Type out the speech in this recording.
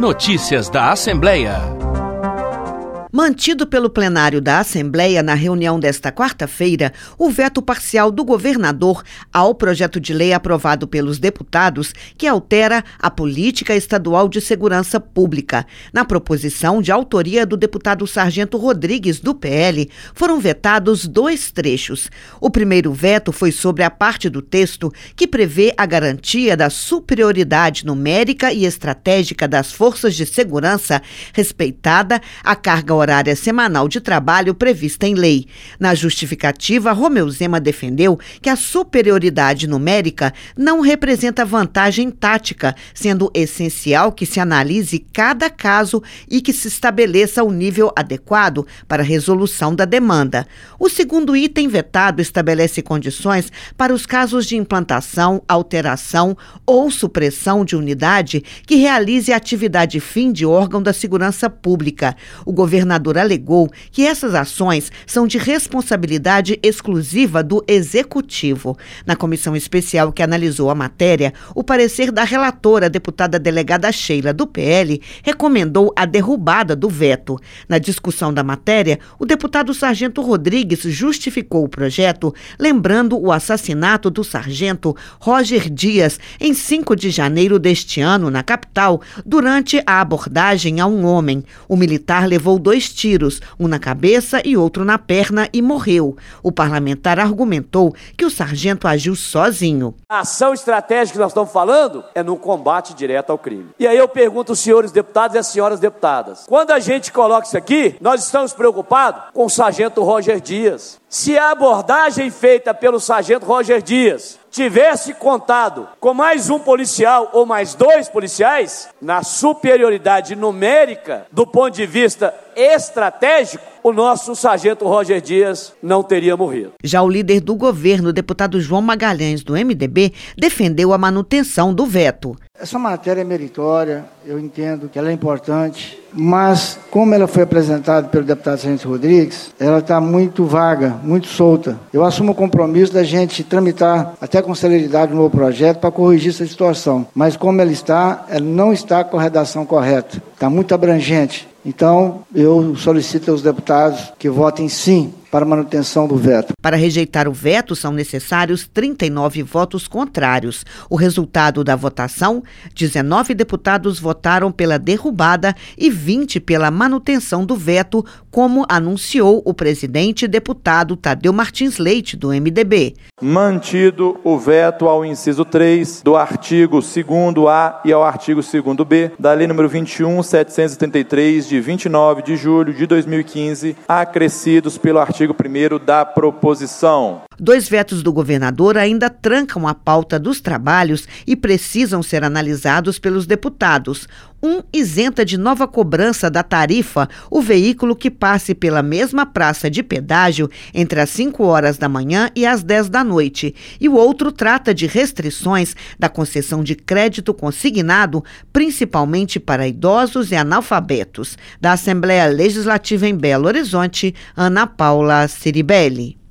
Notícias da Assembleia. Mantido pelo plenário da Assembleia na reunião desta quarta-feira, o veto parcial do governador ao projeto de lei aprovado pelos deputados que altera a política estadual de segurança pública. Na proposição de autoria do deputado Sargento Rodrigues, do PL, foram vetados dois trechos. O primeiro veto foi sobre a parte do texto que prevê a garantia da superioridade numérica e estratégica das forças de segurança, respeitada a carga horária semanal de trabalho prevista em lei. Na justificativa, Romeu Zema defendeu que a superioridade numérica não representa vantagem tática, sendo essencial que se analise cada caso e que se estabeleça o nível adequado para a resolução da demanda. O segundo item vetado estabelece condições para os casos de implantação, alteração ou supressão de unidade que realize atividade fim de órgão da segurança pública. O governo governador alegou que essas ações são de responsabilidade exclusiva do executivo. Na comissão especial que analisou a matéria, o parecer da relatora, deputada delegada Sheila do PL, recomendou a derrubada do veto. Na discussão da matéria, o deputado Sargento Rodrigues justificou o projeto, lembrando o assassinato do sargento Roger Dias em 5 de janeiro deste ano, na capital, durante a abordagem a um homem. O militar levou dois dois tiros, um na cabeça e outro na perna, e morreu. O parlamentar argumentou que o sargento agiu sozinho. A ação estratégica que nós estamos falando é no combate direto ao crime. E aí eu pergunto aos senhores deputados e às senhoras deputadas: quando a gente coloca isso aqui, nós estamos preocupados com o sargento Roger Dias. Se a abordagem feita pelo sargento Roger Dias tivesse contado com mais um policial ou mais dois policiais, na superioridade numérica do ponto de vista estratégico, o nosso sargento Roger Dias não teria morrido. Já o líder do governo, deputado João Magalhães, do MDB, defendeu a manutenção do veto. Essa matéria é meritória, eu entendo que ela é importante, mas como ela foi apresentada pelo deputado Sargento Rodrigues, ela está muito vaga, muito solta. Eu assumo o compromisso da gente tramitar até com celeridade o novo projeto para corrigir essa situação, mas como ela está, ela não está com a redação correta, está muito abrangente. Então, eu solicito aos deputados que votem sim para manutenção do veto. Para rejeitar o veto, são necessários 39 votos contrários. O resultado da votação: 19 deputados votaram pela derrubada e 20 pela manutenção do veto, como anunciou o presidente deputado Tadeu Martins Leite, do MDB. Mantido o veto ao inciso 3 do artigo 2A e ao artigo 2B da Lei número 21, 1733, de 29 de julho de 2015, acrescidos pelo artigo 1 da proposição. Dois vetos do governador ainda trancam a pauta dos trabalhos e precisam ser analisados pelos deputados. Um isenta de nova cobrança da tarifa o veículo que passe pela mesma praça de pedágio entre as 5 horas da manhã e as 10 da noite. E o outro trata de restrições da concessão de crédito consignado, principalmente para idosos e analfabetos. Da Assembleia Legislativa em Belo Horizonte, Ana Paula Ciribelli.